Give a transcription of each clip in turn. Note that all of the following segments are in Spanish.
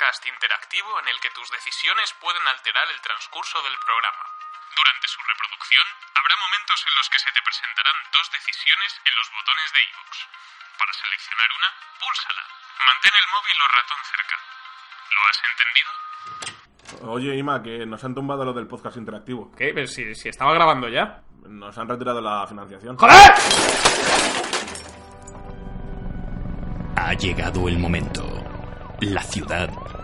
podcast interactivo en el que tus decisiones pueden alterar el transcurso del programa. Durante su reproducción, habrá momentos en los que se te presentarán dos decisiones en los botones de iVoox. Para seleccionar una, púlsala. Mantén el móvil o ratón cerca. ¿Lo has entendido? Oye, Ima, que nos han tumbado lo del podcast interactivo. ¿Qué? Pero si, si estaba grabando ya. Nos han retirado la financiación. ¡Joder! Ha llegado el momento. La ciudad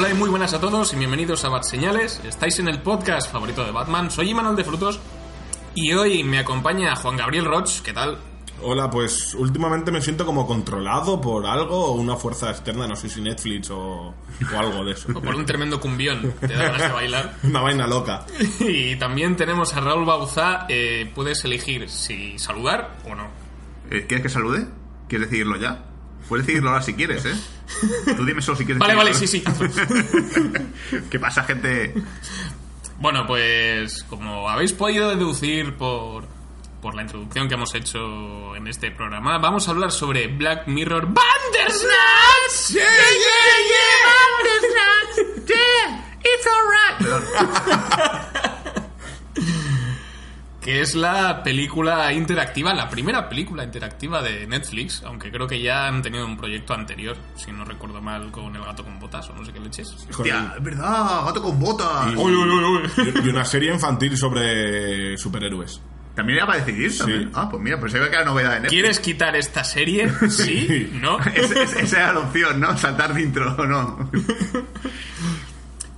Hola y muy buenas a todos y bienvenidos a Bat Señales. Estáis en el podcast favorito de Batman. Soy Imanol de Frutos y hoy me acompaña Juan Gabriel Roch. ¿Qué tal? Hola, pues últimamente me siento como controlado por algo o una fuerza externa, no sé si Netflix o, o algo de eso. O por un tremendo cumbión. Te da ganas de bailar. Una vaina loca. Y también tenemos a Raúl Bauzá. Eh, puedes elegir si saludar o no. Eh, ¿Quieres que salude? ¿Quieres decidirlo ya? Puedes decidirlo ahora si quieres, ¿eh? Tú dime solo si quieres Vale, vale, sí, sí. ¿Qué pasa, gente? Bueno, pues como habéis podido deducir por, por la introducción que hemos hecho en este programa, vamos a hablar sobre Black Mirror Bandersnatch. Yeah, yeah, yeah, Yeah, it's alright. Que es la película interactiva, la primera película interactiva de Netflix, aunque creo que ya han tenido un proyecto anterior, si no recuerdo mal, con El gato con botas o no sé qué leches. Hostia, es verdad, gato con botas. Y, Uy, uy, uy, uy. y una serie infantil sobre superhéroes. También era para decidir también. Sí. Ah, pues mira, pues se ve que era novedad en Netflix. ¿Quieres quitar esta serie? Sí, ¿no? Es- es- esa era la opción, ¿no? Saltar de intro, ¿o no?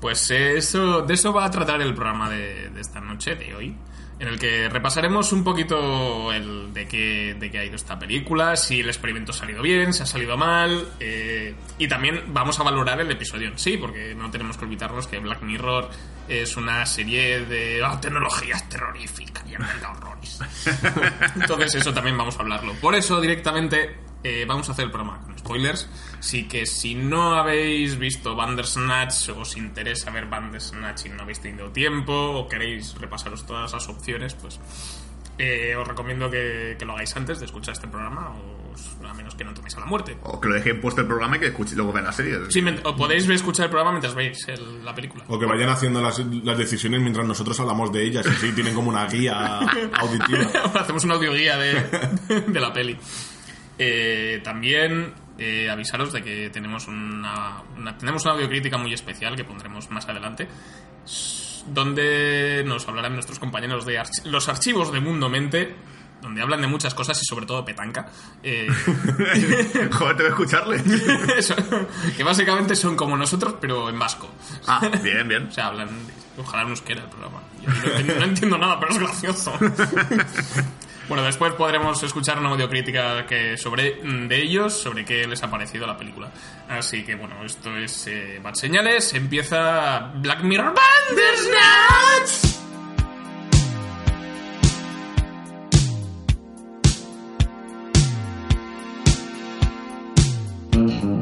Pues eso, de eso va a tratar el programa de, de esta noche, de hoy, en el que repasaremos un poquito el de qué, de qué ha ido esta película, si el experimento ha salido bien, si ha salido mal, eh, y también vamos a valorar el episodio en sí, porque no tenemos que olvidarnos que Black Mirror es una serie de ah, tecnologías terroríficas y horrores. Entonces eso también vamos a hablarlo. Por eso directamente eh, vamos a hacer el programa con spoilers. Así que si no habéis visto Bandersnatch o os interesa ver Bandersnatch y no habéis tenido tiempo o queréis repasaros todas las opciones, pues eh, os recomiendo que, que lo hagáis antes de escuchar este programa o a menos que no toméis a la muerte. O que lo dejen puesto el programa y que escuche luego vean la serie. Sí, o podéis ver- escuchar el programa mientras veis el- la película. O que vayan haciendo las, las decisiones mientras nosotros hablamos de ellas y así tienen como una guía auditiva. Hacemos una audioguía de, de la peli. Eh, también eh, avisaros de que tenemos una, una- tenemos una audiocrítica muy especial que pondremos más adelante, donde nos hablarán nuestros compañeros de los archivos de Mundo Mente, donde hablan de muchas cosas y sobre todo petanca. Eh, Joder, te voy a escucharle. eso, que básicamente son como nosotros, pero en vasco. Ah, bien, bien. O sea, hablan. Ojalá en euskera el programa. Yo no, entiendo, no entiendo nada, pero es gracioso. Bueno, después podremos escuchar una audiocrítica que sobre mm, de ellos, sobre qué les ha parecido la película. Así que bueno, esto es eh, Señales, empieza Black Mirror Bandersnatch. Mm-hmm.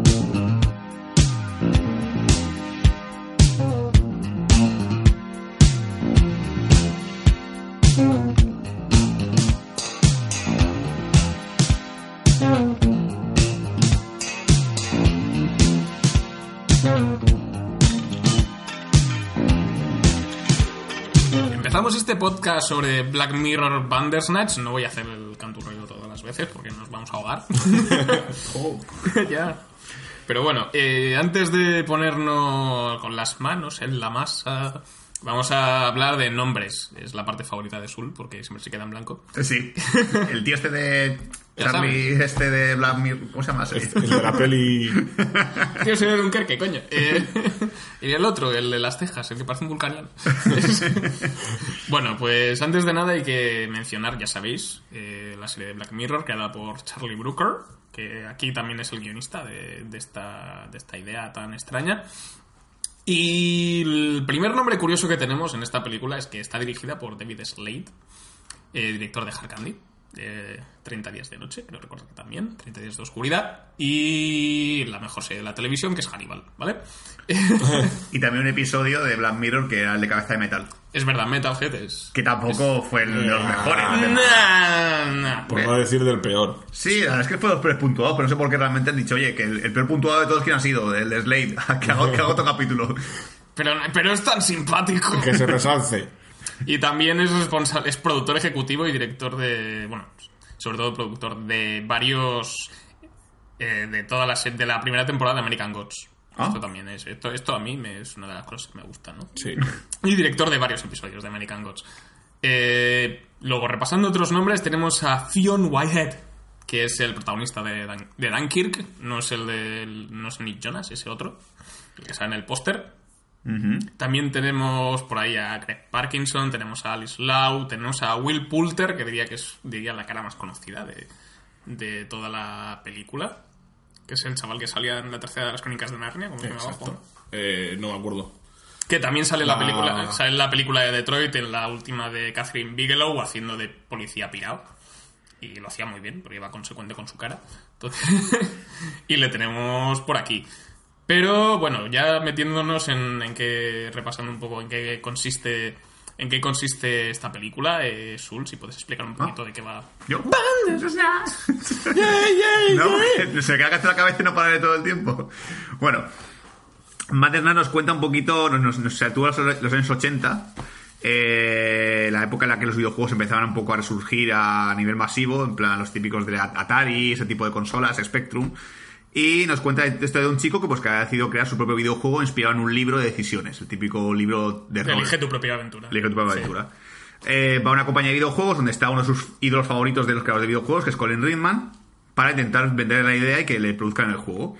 Podcast sobre Black Mirror Bandersnatch, no voy a hacer el canturreo todas las veces porque nos vamos a ahogar. ya. Pero bueno, eh, antes de ponernos con las manos en la masa, vamos a hablar de nombres. Es la parte favorita de Sul porque siempre se queda en blanco. Sí. El tío este de. Charlie, este de Black Mirror. ¿Cómo se llama? ese? El de la peli. Quiero ser Dunkerque, coño. Eh, y el otro, el de las cejas, el que parece un vulcaniano. bueno, pues antes de nada hay que mencionar, ya sabéis, eh, la serie de Black Mirror creada por Charlie Brooker, que aquí también es el guionista de, de esta, de esta idea tan extraña. Y el primer nombre curioso que tenemos en esta película es que está dirigida por David Slade, eh, director de Hard Candy. Eh, 30 días de noche, creo recordar que también, 30 días de oscuridad, y la mejor serie de la televisión, que es Hannibal, ¿vale? Y también un episodio de Black Mirror que era el de cabeza de metal. es verdad, Metalhead es... Que tampoco fue el de los mejores. Nah, nah. Por no decir del peor. Sí, la verdad es que fue los peores puntuados, pero no sé por qué realmente han dicho, oye, que el, el peor puntuado de todos, ¿quién ha sido? El de Slade. que, hago, que hago otro capítulo. Pero, pero es tan simpático. Que se resalce. Y también es responsable, es productor ejecutivo y director de, bueno, sobre todo productor de varios, eh, de toda la de la primera temporada de American Gods. Ah. Esto también es, esto, esto a mí me, es una de las cosas que me gustan, ¿no? Sí. Y director de varios episodios de American Gods. Eh, luego, repasando otros nombres, tenemos a Theon Whitehead, que es el protagonista de, Dan- de Dunkirk. No es el de no es Nick Jonas, ese otro, el que sale en el póster. También tenemos por ahí a Greg Parkinson, tenemos a Alice Lau, tenemos a Will Poulter, que diría que es diría la cara más conocida de, de toda la película. Que es el chaval que salía en la tercera de las crónicas de Narnia, como? Exacto. Eh, no me acuerdo. Que también sale en la película, sale en la película de Detroit, en la última de Catherine Bigelow, haciendo de policía pirado. Y lo hacía muy bien, porque iba consecuente con su cara. Entonces- y le tenemos por aquí. Pero bueno, ya metiéndonos en, en que. repasando un poco en qué consiste. En qué consiste esta película, eh, Sul, si puedes explicar un poquito de qué va. Yo. no, que se me queda la cabeza y no para de todo el tiempo. Bueno, Materna nos cuenta un poquito, nos, nos sitúa los, los años 80, eh, la época en la que los videojuegos empezaban un poco a resurgir a nivel masivo, en plan los típicos de Atari, ese tipo de consolas, Spectrum. Y nos cuenta esto de un chico que pues que ha decidido crear su propio videojuego inspirado en un libro de decisiones, el típico libro de rol. Elige tu propia aventura. Elige tu propia Sí. aventura. Eh, va a una compañía de videojuegos donde está uno de sus ídolos favoritos de los creadores de videojuegos, que es Colin Ridman, para intentar vender la idea y que le produzcan el juego.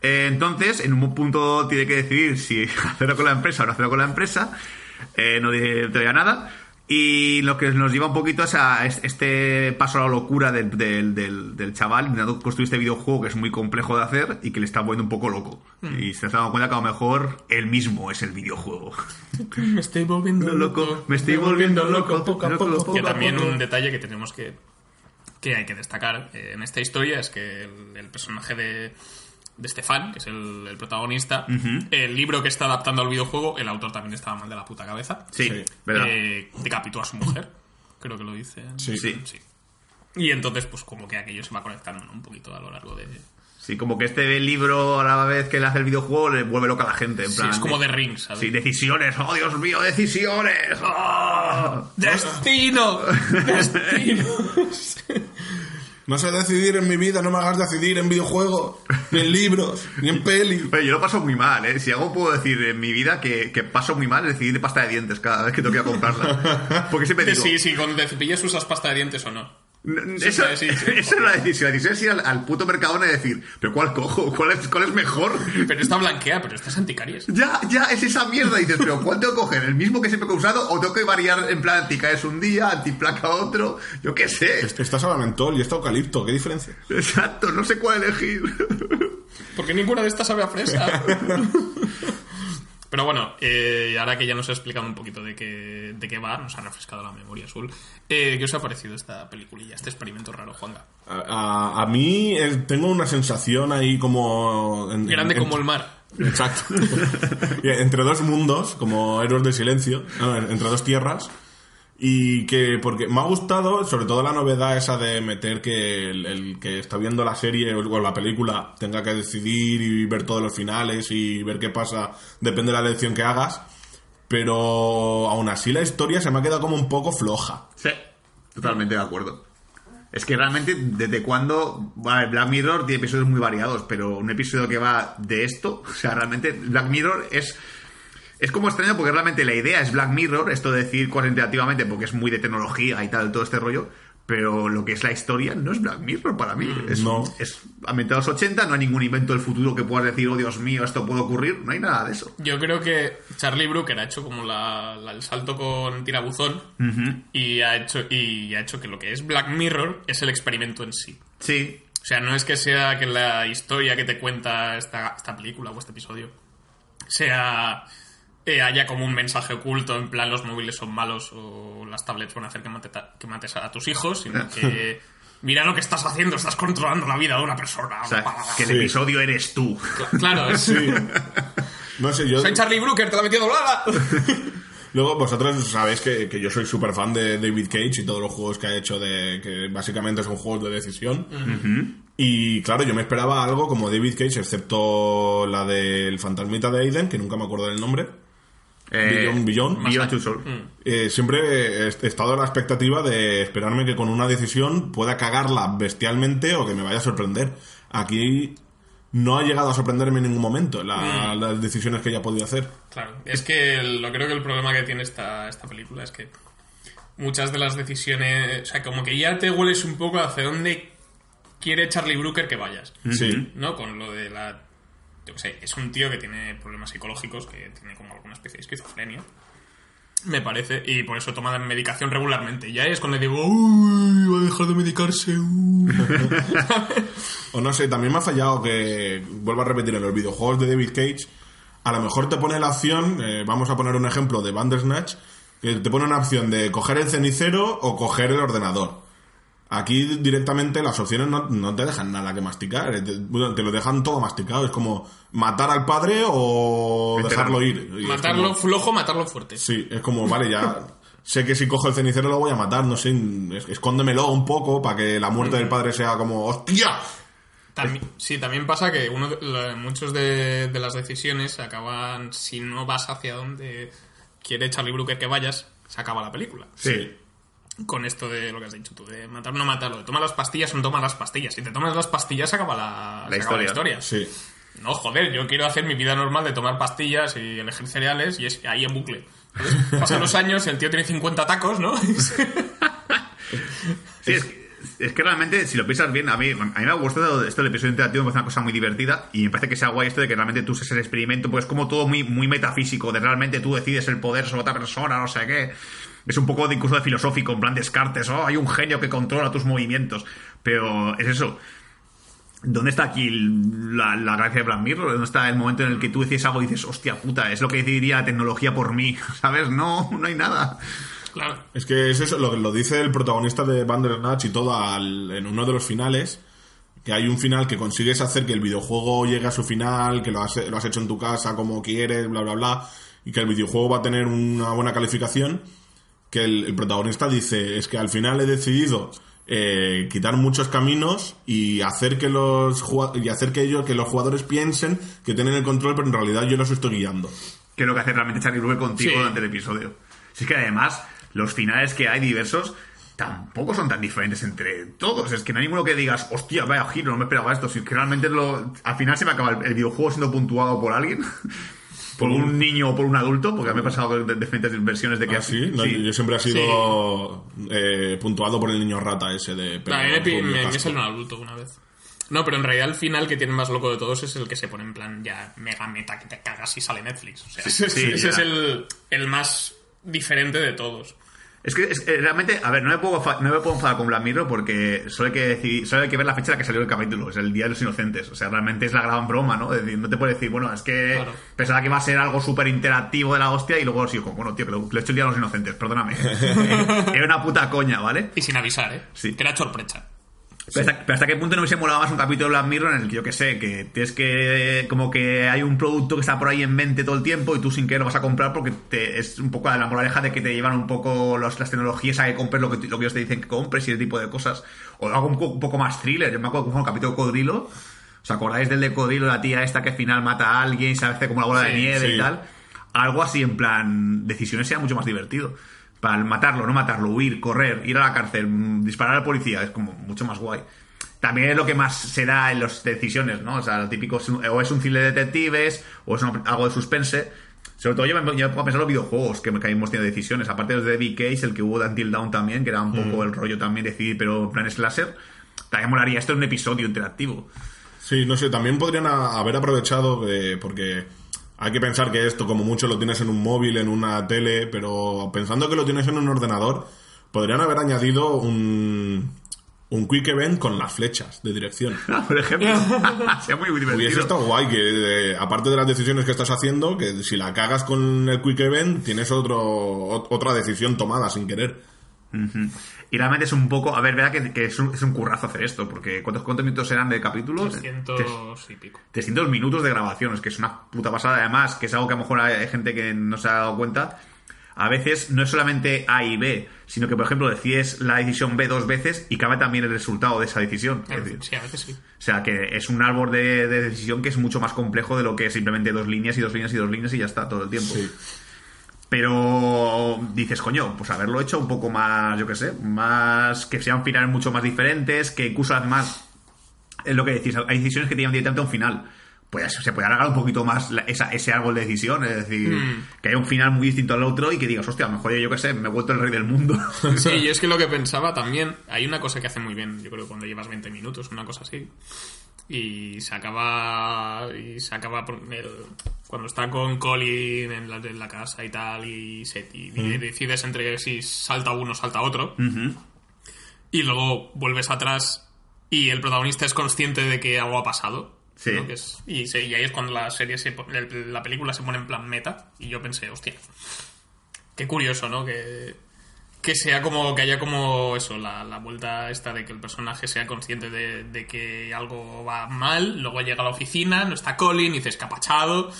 Eh, entonces, en un punto tiene que decidir si hacerlo con la empresa o no hacerlo con la empresa. Eh, no dice todavía nada. Y lo que nos lleva un poquito es a es- este paso a la locura del, del- del- del chaval intentando construir este videojuego que es muy complejo de hacer y que le está volviendo un poco loco. Y se está dando cuenta que a lo mejor él mismo es el videojuego. Me estoy volviendo loco, me estoy volviendo loco, poco a poco, poco Que también poco. un detalle que tenemos que que hay que destacar eh, en esta historia es que el, el personaje de, de Stefan, que es el, el protagonista, el libro que está adaptando al videojuego, el autor también estaba mal de la puta cabeza. Sí, Sí. ¿verdad? Eh, decapitó a su mujer, creo que lo dice. Sí. Sí. Y entonces, pues como que aquello se va conectando ¿no? un poquito a lo largo de... Sí, como que este libro a la vez que le hace el videojuego le vuelve loca a la gente. En Sí, plan, es como de Rings, ¿sabes? Sí, decisiones. ¡Oh, Dios mío, decisiones! ¡Oh! ¡Destino! ¡Destino! No sé decidir en mi vida, no me hagas decidir en videojuegos, ni en libros, ni en peli. Oye, yo lo paso muy mal, ¿eh? Si algo puedo decir en mi vida que, que paso muy mal es decidir de pasta de dientes cada vez que tengo que ir a comprarla. Porque siempre digo... Sí, sí, con te cepillas usas pasta de dientes o no. N- Sí, Eso, sí, sí, sí. eso es la decisión. La decisión es ir al, al puto Mercadona y decir, ¿pero cuál cojo? ¿Cuál es, cuál es mejor? Pero esta blanquea, pero esta es anticaries. Ya, ya, es esa mierda. Y dices, ¿pero cuál tengo que coger? ¿El mismo que siempre he usado? ¿O tengo que variar en plan anticaes un día, antiplaca otro? Yo qué sé. Esta es mentol y esta eucalipto, ¿qué diferencia? Exacto, no sé cuál elegir. Porque ninguna de estas sabe a fresa. Pero bueno, eh, ahora que ya nos ha explicado un poquito de qué, de qué va, nos ha refrescado la memoria azul. Eh, ¿Qué os ha parecido esta peliculilla, este experimento raro, Juanga? A, a- a mí eh, tengo una sensación ahí como... en- Grande en- como el mar. Exacto. Entre dos mundos, como héroes de silencio, no, entre dos tierras. Y que, porque me ha gustado, sobre todo la novedad esa de meter que el, que está viendo la serie o la película tenga que decidir y ver todos los finales y ver qué pasa, depende de la elección que hagas. pero aún así la historia se me ha quedado como un poco floja. Sí, totalmente de acuerdo. Es que realmente, ¿desde cuándo? Vale, Black Mirror tiene episodios muy variados, pero un episodio que va de esto, o sea, realmente Black Mirror es... Es como extraño porque realmente la idea es Black Mirror, esto de decir cosas interactivamente porque es muy de tecnología y tal, todo este rollo, pero lo que es la historia no es Black Mirror para mí. Es, no. es ambientado a los 80, no hay ningún invento del futuro que puedas decir, oh Dios mío, esto puede ocurrir, no hay nada de eso. Yo creo que Charlie Brooker ha hecho como la, la- el salto con tirabuzón y, ha hecho, y ha hecho que lo que es Black Mirror es el experimento en sí. Sí, O sea, no es que sea que la historia que te cuenta esta, esta película o este episodio sea eh, haya como un mensaje oculto en plan los móviles son malos o las tablets van a hacer que, mate- que mates a tus hijos, sino que mira lo que estás haciendo, estás controlando la vida de una persona. o sea, que el Sí. episodio eres tú. Claro, es, No sé, yo... soy Charlie Brooker, te la he metido doblada. Luego, vosotros sabéis que, que yo soy súper fan de David Cage y todos los juegos que ha hecho, de que básicamente son juegos de decisión. Y claro, yo me esperaba algo como David Cage, excepto la del fantasmita de Aiden, que nunca me acuerdo del nombre. Eh, Beyond, Beyond. Beyond Two Souls. Eh, siempre he estado a la expectativa de esperarme que con una decisión pueda cagarla bestialmente o que me vaya a sorprender. Aquí no ha llegado a sorprenderme en ningún momento la- las decisiones que ella ha podido hacer. Claro, es que el- lo creo que el problema que tiene esta, esta película es que muchas de las decisiones, o sea, como que ya te hueles un poco hacia dónde quiere Charlie Brooker que vayas, Sí. ¿no? Con lo de la... Yo sé, es un tío que tiene problemas psicológicos, que tiene como alguna especie de esquizofrenia, me parece, y por eso toma medicación regularmente. Ya es cuando digo, uy, va a dejar de medicarse. uh". O no sé, también me ha fallado que, vuelvo a repetir, en los videojuegos de David Cage, a lo mejor te pone la opción, eh, vamos a poner un ejemplo de Bandersnatch, que te pone una opción de coger el cenicero o coger el ordenador. Aquí directamente las opciones no, no te dejan nada que masticar, te, te lo dejan todo masticado, es como matar al padre o dejarlo ir. Y matarlo como- flojo, matarlo fuerte. Sí, es como, vale, ya sé que si cojo el cenicero lo voy a matar, no sé, es- escóndemelo un poco para que la muerte del padre sea como, ¡hostia! También, sí, también pasa que uno de, muchos de, de las decisiones se acaban, si no vas hacia donde quiere Charlie Brooker que vayas, se acaba la película. Sí. Con esto de lo que has dicho tú, de matar o no matarlo, de tomar las pastillas o no tomar las pastillas. Si te tomas las pastillas se acaba la, se acaba la historia. Sí. No, joder, yo quiero hacer mi vida normal de tomar pastillas y elegir cereales y es ahí en bucle. Entonces, pasan los años y el tío tiene 50 tacos, ¿no? Sí, es que, es que realmente, si lo piensas bien, a mí, a mí me ha gustado esto del episodio interactivo, me parece una cosa muy divertida y me parece que sea guay esto de que realmente tú seas el experimento, pues es como todo muy, muy metafísico, de realmente tú decides el poder sobre otra persona, no sé qué. Es un poco de, incluso de filosófico, en plan Descartes, oh, hay un genio que controla tus movimientos. Pero es eso. ¿Dónde está aquí la, la gracia de Black Mirror? ¿Dónde está el momento en el que tú decides algo y dices, hostia puta, es lo que decidiría la tecnología por mí? ¿Sabes? No, no hay nada. claro. Es que es eso, lo, lo dice el protagonista de Bandersnatch y todo al- en uno de los finales, que hay un final que consigues hacer que el videojuego llegue a su final, que lo has, lo has hecho en tu casa como quieres, bla, bla, bla, y que el videojuego va a tener una buena calificación, que el, el protagonista dice, es que al final he decidido eh, quitar muchos caminos y hacer que los y hacer que ellos, que los jugadores piensen que tienen el control, pero en realidad yo los estoy guiando. que es lo que hace realmente Charlie Brooker contigo Sí. durante el episodio. Si es que además, los finales que hay diversos tampoco son tan diferentes entre todos. Es que no hay ninguno que digas, hostia, vaya giro, no me esperaba esto. Si es que realmente lo, al final se me acaba el, el videojuego siendo puntuado por alguien. por un niño o por un adulto, porque a mí me ha pasado de diferentes versiones de que Ah, sí, No, yo siempre ha sido eh, puntuado por el niño rata ese de No, a mí me, me, salió un adulto una vez. No, pero en realidad el final que tiene más loco de todos es el que se pone en plan ya mega meta que te cagas y sale Netflix. O sea, ese, sí, ese ya. es el, el más diferente de todos. Es que es- realmente, a ver, no me puedo, no me puedo enfadar con Black Mirror porque solo hay, que decidir, solo hay que ver la fecha en la que salió el capítulo, es el Día de los Inocentes. O sea, realmente es la gran broma, ¿no? Es decir, no te puedes decir, bueno, es que Claro. pensaba que iba a ser algo súper interactivo de la hostia y luego sí, como, bueno, tío, que lo, que lo he hecho el Día de los Inocentes, perdóname. Era una puta coña, ¿vale? Y sin avisar, ¿eh? Sí. Que era sorpresa. Pero, hasta, pero hasta qué punto no hubiese molado más un capítulo de Black Mirror en el que yo que sé, que tienes que. como que hay un producto que está por ahí en mente todo el tiempo y tú sin querer lo vas a comprar porque te, es un poco la moraleja de que te llevan un poco los- las tecnologías a que compres lo que, lo que ellos te dicen que compres y ese tipo de cosas. O algo un, poco- un poco más thriller. Yo me acuerdo como el capítulo de Codrilo. ¿Os acordáis del de Codrilo, la tía esta que al final mata a alguien y se hace como la bola de nieve sí. y tal? algo así en plan decisiones sea mucho más divertido. Para matarlo, no matarlo, huir, correr, ir a la cárcel, mm, disparar al policía, es como mucho más guay. También es lo que más se da en las decisiones, ¿no? O sea, lo típico es un- o es un cine de detectives, o es un- algo de suspense. Sobre todo yo me, yo me pongo a pensar en los videojuegos que, que hemos tenido decisiones. Aparte de los de Case, el que hubo de Until Dawn también, que era un poco el rollo también decidir, pero en plan slasher. También molaría esto en un episodio interactivo. Sí, no sé, también podrían a- haber aprovechado, eh, porque hay que pensar que esto como mucho lo tienes en un móvil, en una tele, pero pensando que lo tienes en un ordenador, podrían haber añadido un, un quick event con las flechas de dirección. Por ejemplo, sea muy Hubiese divertido. estado guay que, eh, aparte de las decisiones que estás haciendo, que si la cagas con el quick event, tienes otro, ot- otra decisión tomada sin querer. Y realmente es un poco. A ver, verdad que, que es, un, es un currazo hacer esto, porque ¿cuántos, cuántos minutos eran de capítulos? 300 y pico. 300 minutos de grabación, es que es una puta pasada. Además, que es algo que a lo mejor hay gente que no se ha dado cuenta. A veces no es solamente A y B, sino que, por ejemplo, decides la decisión B dos veces y cambia también el resultado de esa decisión. Es decir, Sí, a veces sí. o sea, que es un árbol de, de decisión que es mucho más complejo de lo que es simplemente dos líneas y dos líneas y dos líneas y ya está todo el tiempo. Sí. Pero dices, coño, pues haberlo hecho un poco más, yo qué sé, más que sean finales mucho más diferentes, que incluso además, es lo que decís, hay decisiones que tienen directamente un final. Pues se puede alargar un poquito más la- esa- ese árbol de decisión, es decir, que haya un final muy distinto al otro y que digas, hostia, a lo mejor yo qué sé, me he vuelto el rey del mundo. Sí, yo es que lo que pensaba también, hay una cosa que hace muy bien, yo creo que cuando llevas 20 minutos, una cosa así, y se acaba, y se acaba por el- cuando está con Colin en la, en la casa y tal, y, se, y decides entre si salta uno, salta otro, y luego vuelves atrás y el protagonista es consciente de que algo ha pasado. Sí. ¿no? Que es- y, se- y ahí es cuando la serie se, la película se pone en plan meta y yo pensé, hostia, qué curioso, ¿no? Que, que sea como, que haya como eso, la, la vuelta esta de que el personaje sea consciente de, de que algo va mal, luego llega a la oficina, no está Colin, y dice escapachado.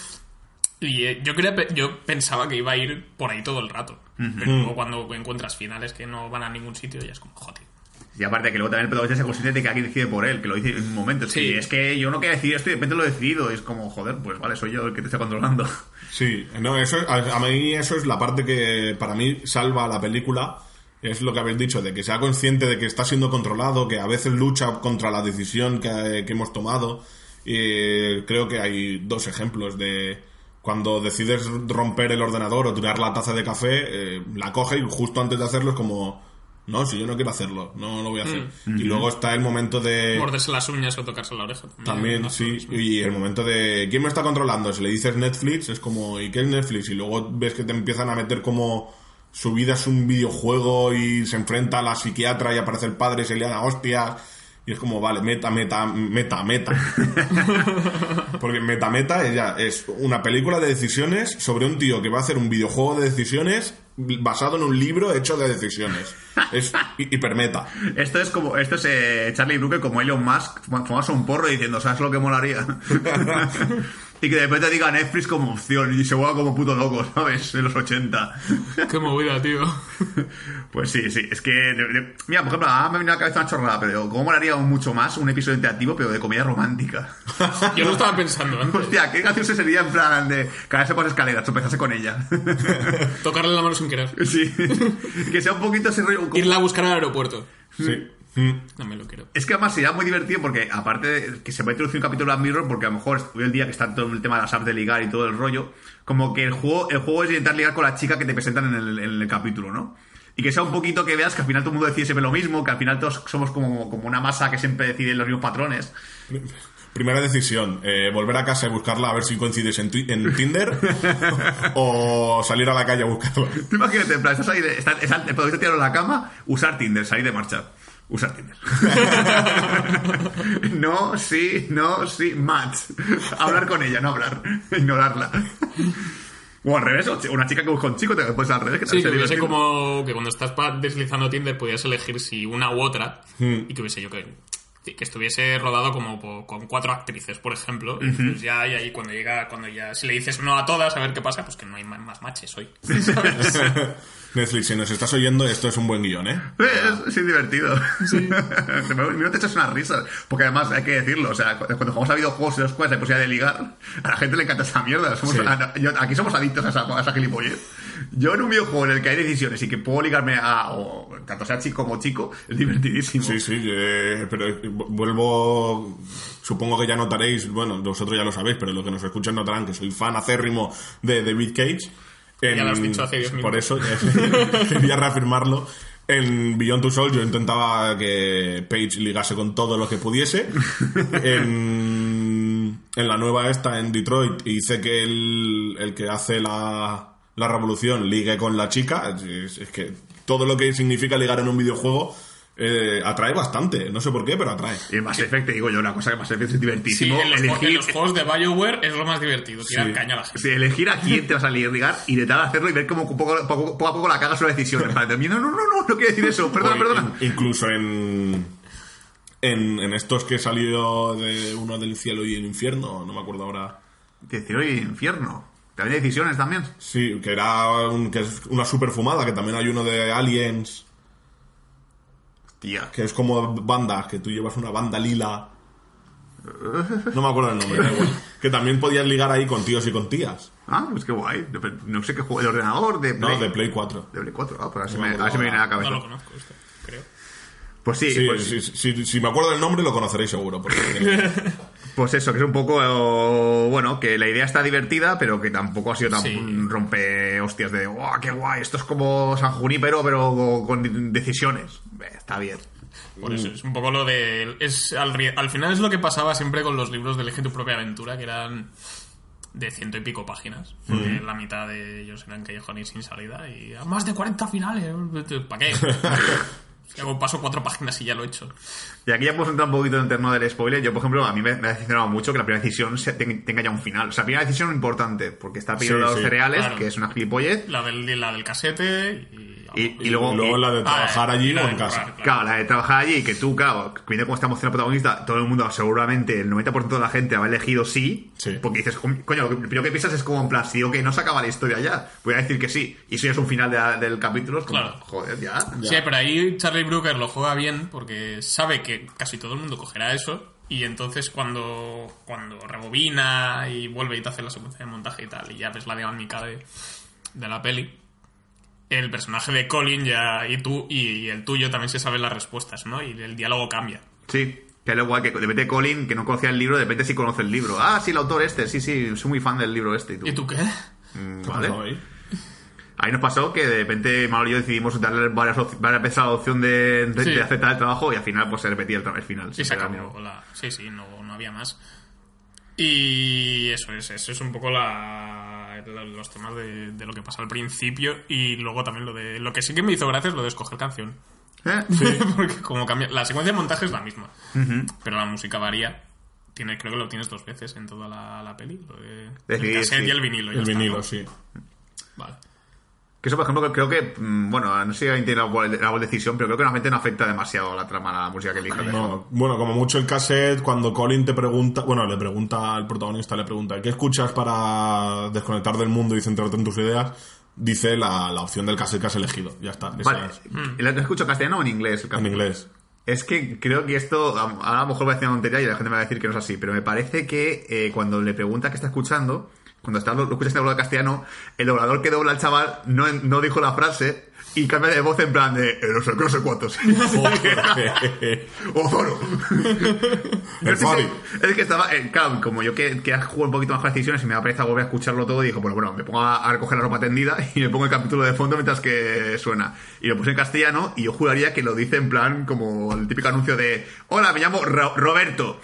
Y eh, yo, creo, yo pensaba que iba a ir por ahí todo el rato. Pero luego cuando encuentras finales que no van a ningún sitio, ya es como, joder. Y aparte que luego también el protagonista se consciente de que alguien decide por él, que lo dice en un momento. Es, Sí. que, es que yo no quería decidir esto y de repente lo he decidido. Y es como, joder, pues vale, soy yo el que te está controlando. Sí, no, eso es- a, a mí eso es la parte que para mí salva a la película. Es lo que habéis dicho, de que sea consciente de que está siendo controlado, que a veces lucha contra la decisión que, que hemos tomado. Y creo que hay dos ejemplos de cuando decides romper el ordenador o tirar la taza de café, eh, la coge y justo antes de hacerlo es como, no, si yo no quiero hacerlo, no lo voy a hacer. Y luego está el momento de... Morderse las uñas o tocarse la oreja. También, sí. Y el momento de ¿quién me está controlando? Si le dices Netflix, es como ¿y qué es Netflix? Y luego ves que te empiezan a meter como su vida es un videojuego y se enfrenta a la psiquiatra y aparece el padre y se le a hostias. Y es como, vale, meta, meta, meta, meta. Porque meta, meta es, ya, es una película de decisiones sobre un tío que va a hacer un videojuego de decisiones basado en un libro hecho de decisiones. Es hi- hipermeta. Esto es como, esto es eh, Charlie Brooker como Elon Musk fum- fumándose un porro diciendo, ¿sabes lo que molaría? y que de repente diga Netflix como opción y se vuelva como puto loco, ¿sabes? En los 80. Qué movida, tío. Pues sí, sí, es que... mira, por ejemplo, ahora me viene a la cabeza una chorrada, pero ¿cómo molaría mucho más un episodio interactivo, pero de comedia romántica? Yo lo estaba pensando antes. Hostia, qué gracioso sería en plan de caerse por las escaleras, tropezarse con ella. Tocarle la mano sin querer. sí. que sea un poquito ese rollo... como- Irla a buscar al aeropuerto. Sí. Mm. No me lo quiero. Es que además sería muy divertido porque, aparte de que se va a introducir un capítulo de Mirror, porque a lo mejor hoy el día que está todo el tema de las apps de ligar y todo el rollo, como que el juego, el juego es intentar ligar con la chica que te presentan en el, en el capítulo, ¿no? Y que sea un poquito que veas que al final todo el mundo decide siempre lo mismo, que al final todos somos como, como una masa que siempre decide los mismos patrones. Primera decisión, eh, volver a casa y buscarla a ver si coincides en, en Tinder o salir a la calle a buscarla. Imagínate, en plan, estás ahí, de, está, está, el protagonista tirado en la cama, usar Tinder, salir de marcha. Usar Tinder. no, sí, no, sí, match. Hablar con ella, no hablar. Ignorarla. O al revés, una chica que busca un chico, te puedes al revés. Que Sí, que hubiese como que cuando estás deslizando Tinder podías elegir si una u otra Hmm. y que hubiese yo que que estuviese rodado como po- con cuatro actrices, por ejemplo. y pues ya, y ahí cuando llega, cuando ya, si le dices no a todas, a ver qué pasa, pues que no hay ma- más matches hoy. Netflix, si nos estás oyendo, esto es un buen guion, ¿eh? Es, es divertido. Primero te echas unas risas. Porque además hay que decirlo, o sea, cu- cuando jugamos a videojuegos en los cuales hay posibilidad de ligar, a la gente le encanta esa mierda. Somos, Sí. a- yo- aquí somos adictos a esa, a esa gilipollez. Yo en un videojuego en el que hay decisiones y que puedo ligarme a, o tanto sea chico como chico, es divertidísimo. Sí, sí, eh, pero eh, vu- vuelvo. Supongo que ya notaréis, bueno, vosotros ya lo sabéis, pero los que nos escuchan notarán que soy fan acérrimo de David Cage. En- Ya lo has dicho hace 10 Por minutos. eso eh, quería reafirmarlo. En Beyond Two Souls yo intentaba que Page ligase con todo lo que pudiese. En, en la nueva esta, en Detroit, hice que el, el que hace la, la revolución ligue con la chica. Es, es que todo lo que significa ligar en un videojuego eh, atrae bastante. No sé por qué, pero atrae. Y en Mass Effect, te digo yo, una cosa que Mass Effect es Sí, divertísimo. en los, en elegir, los juegos de BioWare es lo más divertido, tirar Sí. caña a la gente. sí, elegir a quién te vas a ligar y intentar hacerlo y ver cómo poco, poco, poco a poco la cagas sobre decisiones. Para decir, no, no, no, no, no quiero decir eso, perdona, perdona. in- incluso en, en. En estos que he salido de uno del cielo y el infierno, no me acuerdo ahora. Decir, oye, infierno. También hay decisiones también. Sí, que era un- que es una super fumada, que también hay uno de Aliens, Tía. que es como bandas, que tú llevas una banda lila. No me acuerdo el nombre, da igual. Que también podías ligar ahí con tíos y con tías. Ah, pues qué guay. No sé qué juego. ¿De ordenador? ¿De No, Play? de Play 4. De Play 4. Ah, pues a ver si No me, me me viene a la No cabeza. lo conozco esto, creo. Pues sí, Sí, pues, sí, sí, si me acuerdo del nombre lo conoceréis seguro. Porque pues eso, que es un poco. eh, Bueno, que la idea está divertida, pero que tampoco ha sido tan Sí. rompe hostias de. ¡Wow, qué guay! Esto es como San Junípero, pero con decisiones. Eh, Está bien. Por eso es un poco lo de. Es, al, final es lo que pasaba siempre con los libros de Elige tu propia aventura, que eran de ciento y pico páginas. Porque la mitad de ellos eran callejones sin salida y a más de 40 finales. ¿Para qué? Hago paso cuatro páginas y ya lo he hecho. Y aquí ya podemos entrar un poquito en el terreno del spoiler. Yo, por ejemplo, a mí me, me ha decepcionado mucho que la primera decisión se- ten- tenga ya un final. O sea, la primera decisión importante, porque está pidiendo Sí, los sí, cereales, claro. que es una gilipollez. La del, la del casete y. Y- y luego- la de trabajar Ah, allí y o en casa. Claro, la de trabajar allí, que tú, claro, viendo cómo está emocionado el protagonista, todo el mundo, seguramente el 90% de la gente habrá elegido sí, Sí. porque dices, coño, lo primero que piensas es como en plan, si digo que no se acaba la historia ya, voy a decir que sí, y eso ya es un final de- del capítulo, es como, Claro. joder, ya. Sí, pero ahí Charlie Brooker lo juega bien porque sabe que casi todo el mundo cogerá eso y entonces cuando, cuando rebobina y vuelve y te hace la secuencia de montaje y tal y ya ves la dinámica de, de la peli, el personaje de Colin ya y tú y, el tuyo también se saben las respuestas, ¿no? Y el diálogo cambia. Sí, que es lo guay, que de repente Colin, que no conocía el libro, de repente sí conoce el libro. Ah, sí, el autor este, sí, sí, soy muy fan del libro este. Y tú, ¿Y tú qué? "Mm, ¿Qué vale. ahí? Ahí nos pasó que de repente Mauro y yo decidimos darle varias, varias veces a la opción de, de- Sí. de aceptar el trabajo y al final pues se repetía el, el final. Sí, se acabó la... Sí, sí, no, no había más. Y eso es, eso es un poco la, los temas de, de lo que pasa al principio y luego también lo de... Lo que sí que me hizo gracia es lo de escoger canción. ¿Eh? Porque como cambia... La secuencia de montaje es la misma, pero la música varía. Tiene, creo que lo tienes dos veces en toda la, la peli. Lo de, Sí, el cassette sí. y el vinilo. El está, vinilo, ¿no? sí. Vale. Que eso, por ejemplo, creo que, mm, bueno, no sé si alguien tiene la, decisión, pero creo que realmente no afecta demasiado la trama, la música que elija. No, bueno, como mucho el cassette, cuando Colin te pregunta, bueno, le pregunta al protagonista, le pregunta, ¿qué escuchas para desconectar del mundo y centrarte en tus ideas? Dice la, la opción del cassette que has elegido. Ya está. Vale, es. ¿el escucho castellano o en inglés? el En inglés. Es que creo que esto, a a lo mejor va a decir una tontería y la gente me va a decir que no es así, pero me parece que eh, cuando le pregunta qué está escuchando, cuando está, lo, lo escuchas en doblador castellano, el doblador que dobla al chaval no, no dijo la frase y cambia de voz en plan de eh, no sé, no sé cuántos. o Zoro. El Fari. Es que estaba, eh, claro, como yo que, que juego un poquito más con las decisiones y me da pereza volver a escucharlo todo, y dijo, bueno, bueno, me pongo a, a recoger la ropa tendida y me pongo el capítulo de fondo mientras que suena. Y lo puse en castellano y yo juraría que lo dice en plan como el típico anuncio de, hola, me llamo Ro- Roberto.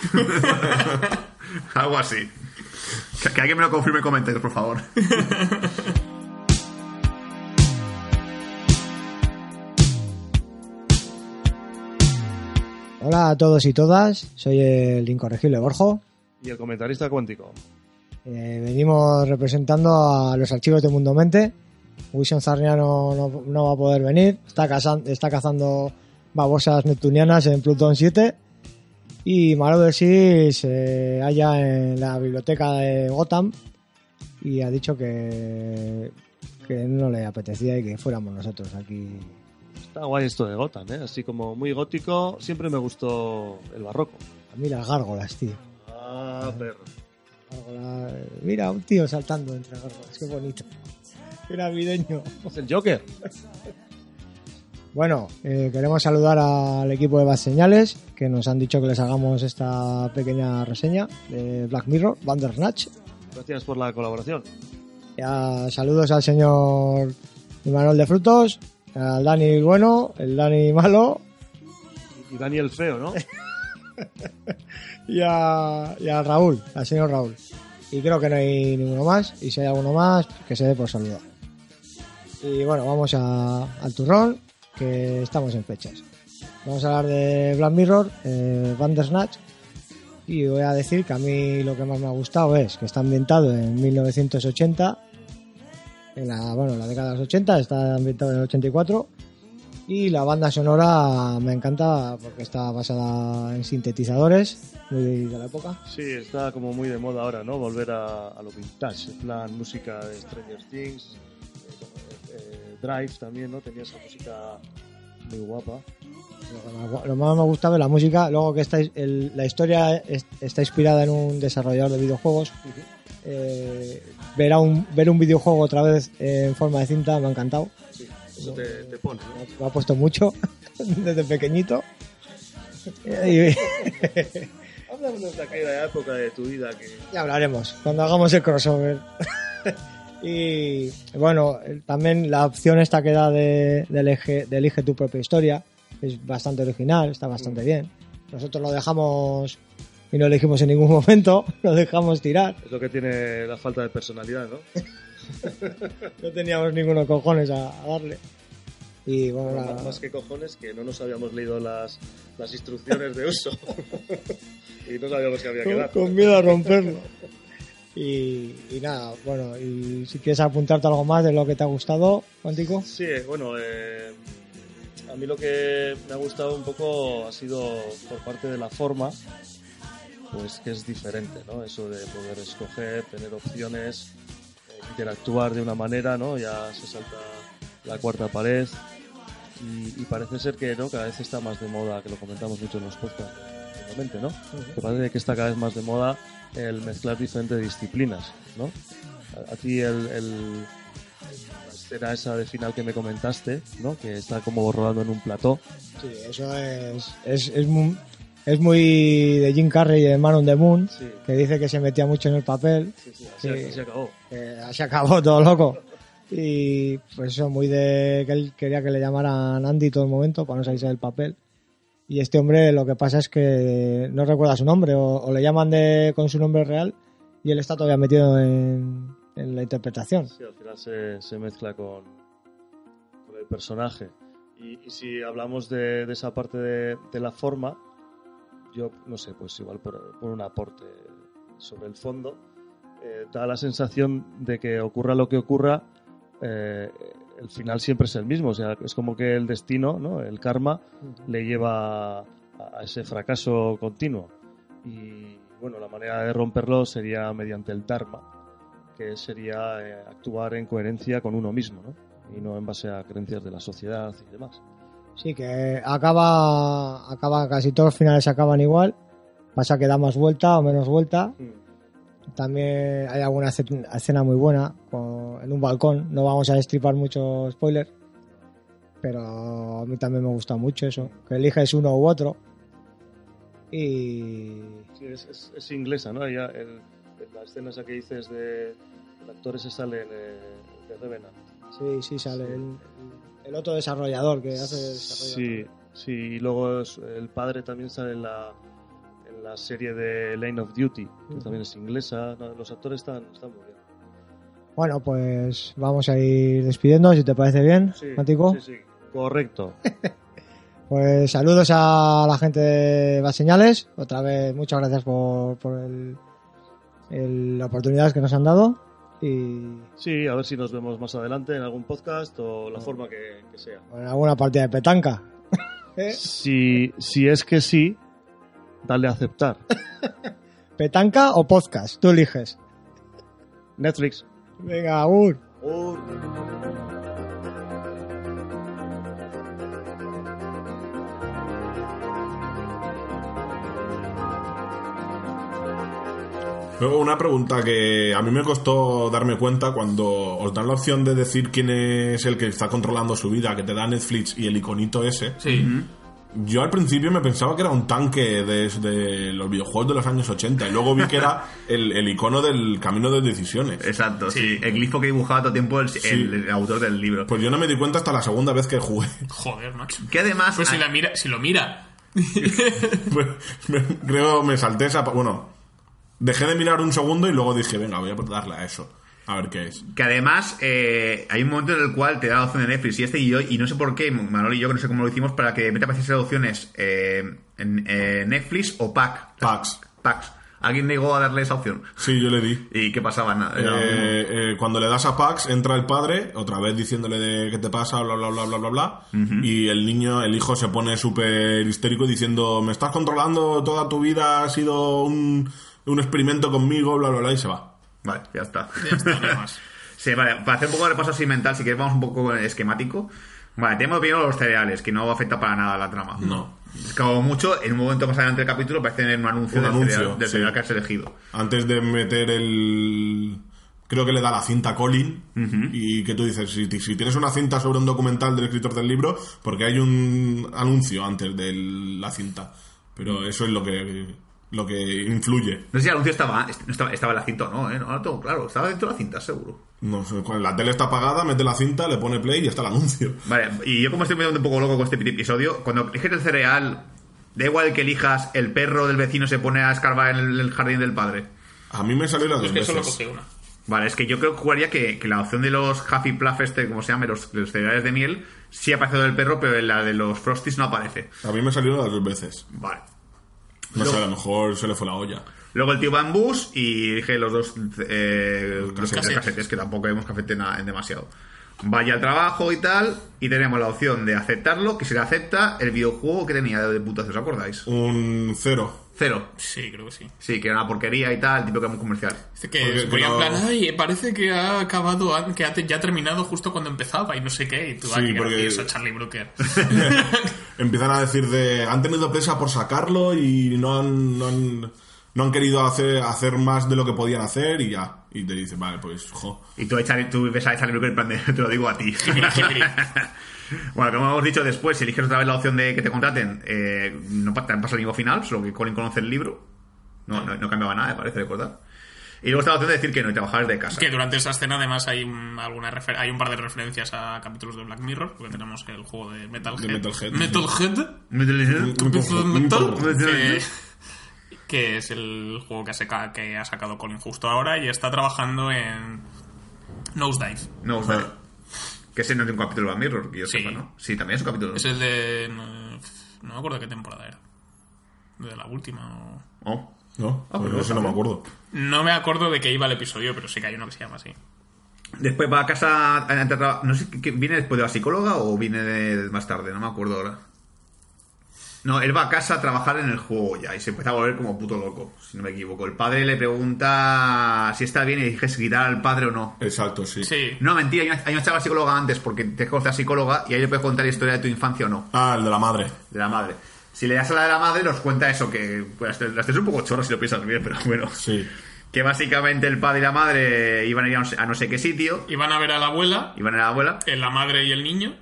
Algo así. Que, que alguien me lo confirme en comentarios, por favor. Hola a todos y todas, soy el incorregible Borjo. Y el comentarista cuántico. Eh, venimos representando a los archivos de Mundo Mente. Wilson Zarniano no, no va a poder venir, está, cazan- está cazando babosas neptunianas en Plutón 7. Y Marvel sí se halla en la biblioteca de Gotham y ha dicho que, que no le apetecía y que fuéramos nosotros aquí. Está guay esto de Gotham, ¿eh? Así como muy gótico. Siempre me gustó el barroco. A mí las gárgolas, tío. Ah, perro. Mira, un tío saltando entre gárgolas, qué bonito. Qué navideño. Es el Joker. Bueno, eh, queremos saludar al equipo de Bad Señales que nos han dicho que les hagamos esta pequeña reseña de Black Mirror, Bandersnatch. Gracias por la colaboración. Ya, saludos al señor Imanol de Frutos, al Dani bueno, el Dani malo Y Daniel Feo, ¿no? y a, y a Raúl, al señor Raúl. Y creo que no hay ninguno más, y si hay alguno más, que se dé por saludar. Y bueno, vamos a- al turrón, que estamos en fechas. Vamos a hablar de Black Mirror, eh, Bandersnatch, y voy a decir que a mí lo que más me ha gustado es que está ambientado en 1980, en la, bueno, en la década de los 80, está ambientado en el 84, y la banda sonora me encanta porque está basada en sintetizadores, muy de, de la época. Sí, está como muy de moda ahora, ¿no? Volver a, a lo vintage, en plan música de Stranger Things, Drive también, ¿no? Tenía esa música muy guapa. Lo que más- me gustaba es la música, luego que está, el- la historia es- está inspirada en un desarrollador de videojuegos. Eh, ver, a un, ver un videojuego otra vez en forma de cinta me ha encantado. Sí, eso te, te pone, ¿no? Me ha puesto mucho desde pequeñito. Háblame de aquella época de tu vida que... ya hablaremos cuando hagamos el crossover. y bueno, también la opción esta que da de, de, elige, de elige tu propia historia es bastante original, está bastante bien. Nosotros lo dejamos y no elegimos en ningún momento, lo dejamos tirar. Es lo que tiene la falta de personalidad, ¿no? No teníamos ninguno cojones a, a darle. Y bueno, Más- la- Más que cojones que no nos habíamos leído las, las instrucciones de uso. y no sabíamos que había que dar. con miedo a romperlo. Y, y nada, bueno, y si quieres apuntarte algo más de lo que te ha gustado, Cuántico. Sí, bueno, eh, a mí lo que me ha gustado un poco ha sido por parte de la forma, pues que es diferente, ¿no? Eso de poder escoger, tener opciones, eh, interactuar de una manera, ¿no? Ya se salta la cuarta pared y, y parece ser que, ¿no? Cada vez está más de moda, que lo comentamos mucho en los podcasts ¿no? Que parece que está cada vez más de moda el mezclar diferentes disciplinas, ¿no? A, a ti el, el- la escena esa de final que me comentaste, ¿no? Que está como rodando en un plató. Sí, eso es, es, es, muy, es muy de Jim Carrey de Man on the Moon, Sí. que dice que se metía mucho en el papel, Sí, sí, así, Sí. así se acabó. que se acabó todo loco. Y pues eso, muy de que él quería que le llamaran Andy todo el momento para no salirse del papel. Y este hombre lo que pasa es que no recuerda su nombre o, o le llaman de, con su nombre real y él está todavía metido en, en la interpretación. Sí, al final se, se mezcla con, con el personaje. Y, y si hablamos de, de esa parte de, de la forma, yo no sé, pues igual por, por un aporte sobre el fondo, eh, da la sensación de que ocurra lo que ocurra, eh, el final siempre es el mismo. O sea, es como que el destino, ¿no? el karma, le lleva a, ese fracaso continuo. Y bueno, la manera de romperlo sería mediante el Dharma, que sería eh, actuar en coherencia con uno mismo, ¿no? Y no en base a creencias de la sociedad y demás. Sí, que acaba, acaba casi todos los finales acaban igual. Pasa que da más vuelta o menos vuelta. También hay alguna escena muy buena con- en un balcón. No vamos a destripar mucho spoiler. Pero a mí también me gusta mucho eso. Que eliges uno u otro. Y. Sí, es, es- es inglesa, ¿no? Ella, el, la escena esa que dices de el actor ese sale en, eh, de Revenant. Sí, sí, sale el, el otro desarrollador que hace el. Sí, sí, y luego el padre también sale en la, la serie de Lane of Duty, que también es inglesa. No, los actores están, están muy bien. Bueno, pues vamos a ir despidiendo, si te parece bien, Sí, Matico. sí, sí, correcto. Pues saludos a la gente de Bas Señales. Otra vez, muchas gracias por, por el, el- la oportunidad que nos han dado. Y Sí, a ver si nos vemos más adelante en algún podcast o la forma que, que sea. en alguna partida de petanca. ¿Eh? Si, si es que sí, Dale a aceptar. ¿Petanca o podcast? Tú eliges. Netflix. Venga, Agur. Luego una pregunta que a mí me costó darme cuenta cuando os dan la opción de decir quién es el que está controlando su vida, que te da Netflix y el iconito ese. Sí. Yo al principio me pensaba que era un tanque desde los videojuegos de los años 80 y luego vi que era el, el icono del camino de decisiones. Exacto, sí. Sí. El glifo que dibujaba todo el tiempo el, el- el autor del libro. Pues yo no me di cuenta hasta la segunda vez que jugué. Joder, macho. que además... Pues si, la mira, si lo mira. Pues, me- creo me salté esa... Bueno, dejé de mirar un segundo y luego dije, venga, voy a darle a eso. A ver qué es. Que además eh, hay un momento en el cual te da la opción de Netflix y este y yo, y no sé por qué, Manolo y yo, que no sé cómo lo hicimos, para que me te apareciesen opciones eh, en eh, Netflix o Pack. Pax. Packs. ¿Alguien llegó a darle esa opción? Sí, yo le di. ¿Y qué pasaba? Nada. Eh, eh, cuando le das a Pax, entra el padre, otra vez diciéndole de qué te pasa, bla, bla, bla, bla, bla, bla. Y el niño, el hijo se pone súper histérico diciendo, me estás controlando toda tu vida, ha sido un, un experimento conmigo, bla, bla, bla, y se va. Vale, ya está. Ya está, nada más. Sí, vale, para hacer un poco de repaso así mental, si quieres vamos un poco esquemático. Vale, tenemos primero los cereales, que no afecta para nada a la trama. No. Como mucho, en un momento más adelante del capítulo parece tener un anuncio Un del, anuncio, cereal, del sí. cereal que has elegido. Antes de meter el... Creo que le da la cinta a Colin y que tú dices, si, si tienes una cinta sobre un documental del escritor del libro, porque hay un anuncio antes de la cinta. Pero eso es lo que, lo que influye. No sé si el anuncio estaba, no estaba, estaba en la cinta o no, ¿eh? No tengo claro. Estaba dentro de la cinta, seguro. No sé, cuando la tele está apagada, mete la cinta, le pone play y está el anuncio. Vale, y yo como estoy medio un poco loco con este episodio, cuando eliges el cereal, da igual que elijas, el perro del vecino se pone a escarbar en el, jardín del padre. A mí me salió las Es dos que solo veces. cogí una. Vale, es que yo creo que jugaría que, que la opción de los Happy Pluff, este, como se llama, los, los cereales de miel, sí aparece del perro, pero en la de los Frosties no aparece. A mí me salió las dos veces. Vale. No sé, a lo mejor se le fue la olla. Luego el tío va en bus y dije los dos eh, los casetes. casetes, que tampoco vemos cafete en, en demasiado. Vaya al trabajo y tal, y tenemos la opción de aceptarlo, que si le acepta, el videojuego que tenía de putas, ¿os acordáis? Un cero. Cero. Sí, creo que sí. Sí, que era una porquería y tal, tipo que muy comercial. Dice que Porque- ponía en pero- plan, ay, parece que ha acabado, que ha te- ya ha terminado justo cuando empezaba y no sé qué. Y tú, Sí, ay, porque- gracioso, Charlie Brooker. Empiezan a decir de... Han tenido presa por sacarlo y no han... No han, no han querido hacer, hacer más de lo que podían hacer y ya. Y te dicen, vale, pues, jo. Y tú, tú ves a Charlie Brooker en plan de, te lo digo a ti. Bueno, como hemos dicho después, si eliges otra vez la opción de que te contraten, eh, no te pasa el mismo final, solo que Colin conoce el libro. No, no, no cambiaba nada, me parece recordar. Y luego está la opción de decir que no y trabajar desde casa. Que durante esa escena además hay un, alguna refer- hay un par de referencias a capítulos de Black Mirror, porque tenemos el juego de Metalhead. De Metalhead. Metalhead. Metal- que, que es el juego que, ha sacado Colin justo ahora y está trabajando en Nosedive. No, o sea, que ese no es un capítulo de Mirror, que yo Sí. sepa, ¿no? Sí, también es un capítulo. Es el de... No, no me acuerdo de qué temporada era. De la última o... Oh. ¿No? Ah, Pues pues eso no me acuerdo. No me acuerdo de qué iba el episodio, pero sí que hay uno que se llama así. Después va a casa, no sé, ¿qué- ¿viene después de la psicóloga o viene de, de más tarde? No me acuerdo ahora. No, él va a casa a trabajar en el juego ya y se empieza a volver como puto loco, si no me equivoco. El padre le pregunta si está bien y dije si quitar al padre o no. Exacto, sí. Sí. No, mentira, hay una, hay una chava psicóloga antes porque te conoce a psicóloga y ahí le puedes contar la historia de tu infancia o no, Ah, el de la madre. de la madre. Si le das a la de la madre, nos cuenta eso, que pues, las tres es un poco chorro si lo piensas bien, pero bueno. Sí. Que básicamente el padre y la madre iban a ir a no sé, a no sé qué sitio, Iban a ver a la abuela, iban a ir a la abuela. eh, la madre y el niño.